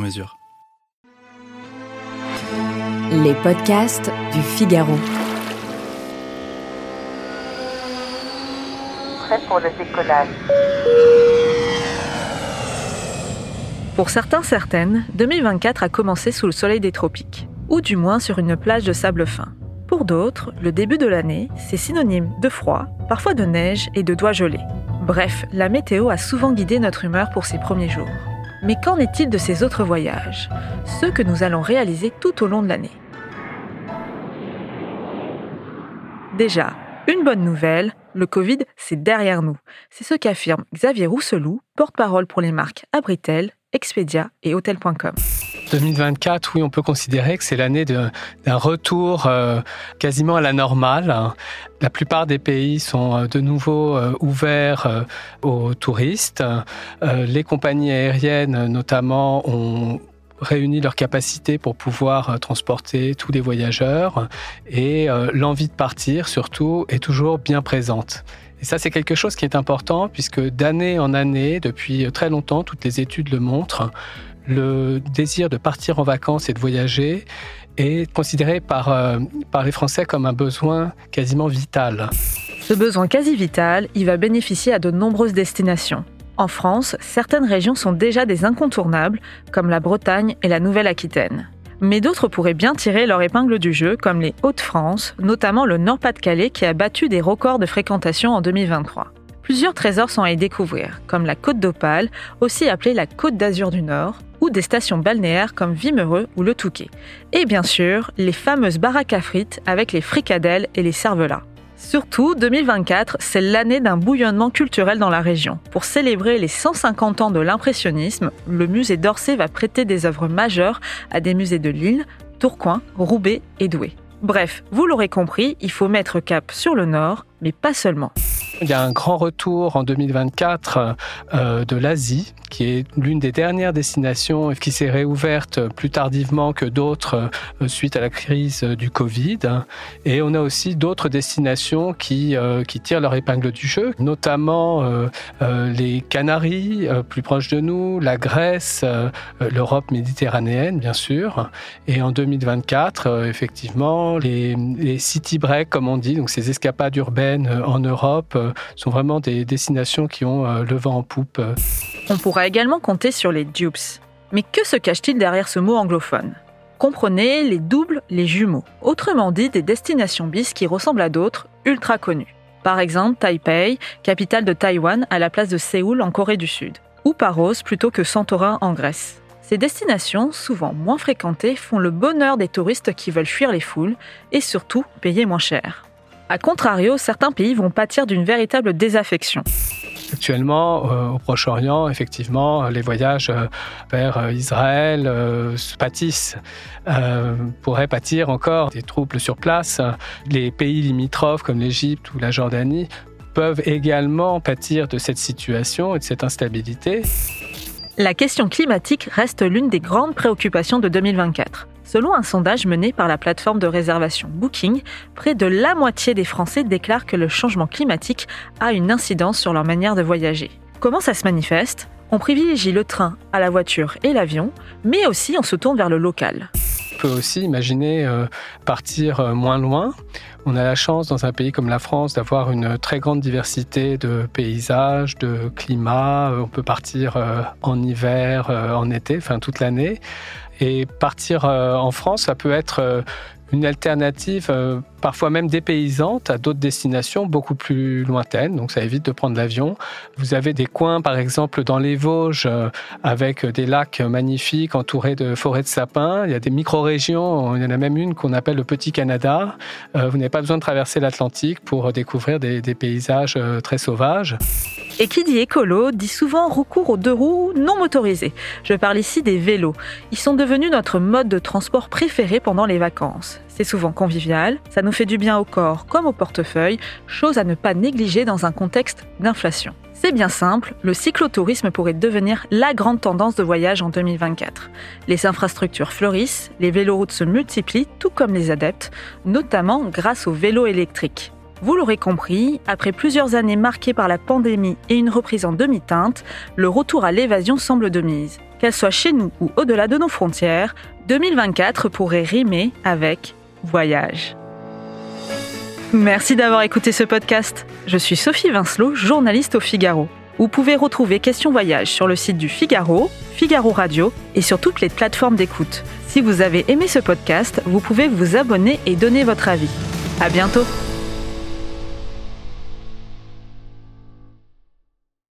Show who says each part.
Speaker 1: mesure.
Speaker 2: Les podcasts du Figaro.
Speaker 3: Prêt pour le décollage.
Speaker 4: Pour certains, certaines, 2024 a commencé sous le soleil des tropiques, ou du moins sur une plage de sable fin. Pour d'autres, le début de l'année, c'est synonyme de froid, parfois de neige et de doigts gelés. Bref, la météo a souvent guidé notre humeur pour ces premiers jours. Mais qu'en est-il de ces autres voyages Ceux que nous allons réaliser tout au long de l'année? Déjà, une bonne nouvelle, le Covid, c'est derrière nous. C'est ce qu'affirme Xavier Rousselou, porte-parole pour les marques Abritel, Expedia et Hotel.com.
Speaker 5: 2024, oui, on peut considérer que c'est l'année d'un retour euh, quasiment à la normale. La plupart des pays sont euh, de nouveau euh, ouverts aux touristes. les compagnies aériennes, notamment, ont réuni leurs capacités pour pouvoir transporter tous les voyageurs et l'envie de partir surtout est toujours bien présente. Et ça, c'est quelque chose qui est important puisque d'année en année, depuis très longtemps, toutes les études le montrent, le désir de partir en vacances et de voyager est considéré par, euh, par les Français comme un besoin quasiment vital.
Speaker 4: Ce besoin quasi vital, il va bénéficier à de nombreuses destinations. En France, certaines régions sont déjà des incontournables, comme la Bretagne et la Nouvelle-Aquitaine. Mais d'autres pourraient bien tirer leur épingle du jeu, comme les Hauts-de-France, notamment le Nord-Pas-de-Calais qui a battu des records de fréquentation en 2023. Plusieurs trésors sont à y découvrir, comme la Côte d'Opale, aussi appelée la Côte d'Azur du Nord, ou des stations balnéaires comme Vimereux ou Le Touquet. Et bien sûr, les fameuses baraques à frites avec les fricadelles et les cervelas. Surtout, 2024, c'est l'année d'un bouillonnement culturel dans la région. Pour célébrer les 150 ans de l'impressionnisme, le musée d'Orsay va prêter des œuvres majeures à des musées de Lille, Tourcoing, Roubaix et Douai. Bref, vous l'aurez compris, il faut mettre cap sur le nord, mais pas seulement.
Speaker 5: Il y a un grand retour en 2024 euh, de l'Asie, qui est l'une des dernières destinations qui s'est réouverte plus tardivement que d'autres euh, suite à la crise du Covid. Et on a aussi d'autres destinations qui, euh, qui tirent leur épingle du jeu, notamment les Canaries, plus proches de nous, la Grèce, l'Europe méditerranéenne, bien sûr. Et en 2024, effectivement, les, les city breaks, comme on dit, donc ces escapades urbaines en Europe, sont vraiment des destinations qui ont euh, le vent en poupe.
Speaker 4: On pourra également compter sur les dupes. Mais que se cache-t-il derrière ce mot anglophone? Comprenez les doubles, les jumeaux, autrement dit des destinations bis qui ressemblent à d'autres ultra connues. Par exemple, Taipei, capitale de Taïwan, à la place de Séoul en Corée du Sud, ou Paros plutôt que Santorin en Grèce. Ces destinations, souvent moins fréquentées, font le bonheur des touristes qui veulent fuir les foules et surtout payer moins cher. A contrario, certains pays vont pâtir d'une véritable désaffection.
Speaker 5: Actuellement, euh, au Proche-Orient, effectivement, les voyages euh, vers euh, Israël pâtissent, pourraient pâtir encore des troubles sur place. Les pays limitrophes comme l'Égypte ou la Jordanie peuvent également pâtir de cette situation et de cette instabilité.
Speaker 4: La question climatique reste l'une des grandes préoccupations de 2024. Selon un sondage mené par la plateforme de réservation Booking, près de la moitié des Français déclarent que le changement climatique a une incidence sur leur manière de voyager. Comment ça se manifeste? On privilégie le train à la voiture et l'avion, mais aussi on se tourne vers le local.
Speaker 5: On peut aussi imaginer euh, partir euh, moins loin. On a la chance dans un pays comme la France d'avoir une très grande diversité de paysages, de climats. On peut partir euh, en hiver, en été, enfin toute l'année. Et partir en France, ça peut être une alternative euh, parfois même dépaysante à d'autres destinations beaucoup plus lointaines. Donc ça évite de prendre l'avion. Vous avez des coins, par exemple, dans les Vosges, euh, avec des lacs magnifiques entourés de forêts de sapins. Il y a des micro-régions. Il y en a même une qu'on appelle le Petit Canada. Euh, vous n'avez pas besoin de traverser l'Atlantique pour découvrir des, des paysages très sauvages.
Speaker 4: Et qui dit écolo dit souvent recours aux deux roues non motorisées. Je parle ici des vélos. Ils sont devenus notre mode de transport préféré pendant les vacances. C'est souvent convivial, ça nous fait du bien au corps comme au portefeuille, chose à ne pas négliger dans un contexte d'inflation. C'est bien simple, le cyclotourisme pourrait devenir la grande tendance de voyage en 2024. Les infrastructures fleurissent, les véloroutes se multiplient, tout comme les adeptes, notamment grâce aux vélos électriques. Vous l'aurez compris, après plusieurs années marquées par la pandémie et une reprise en demi-teinte, le retour à l'évasion semble de mise. Qu'elle soit chez nous ou au-delà de nos frontières, 2024 pourrait rimer avec voyage. Merci d'avoir écouté ce podcast. Je suis Sophie Vincelot, journaliste au Figaro. Vous pouvez retrouver Question Voyage sur le site du Figaro, Figaro Radio et sur toutes les plateformes d'écoute. Si vous avez aimé ce podcast, vous pouvez vous abonner et donner votre avis. À bientôt!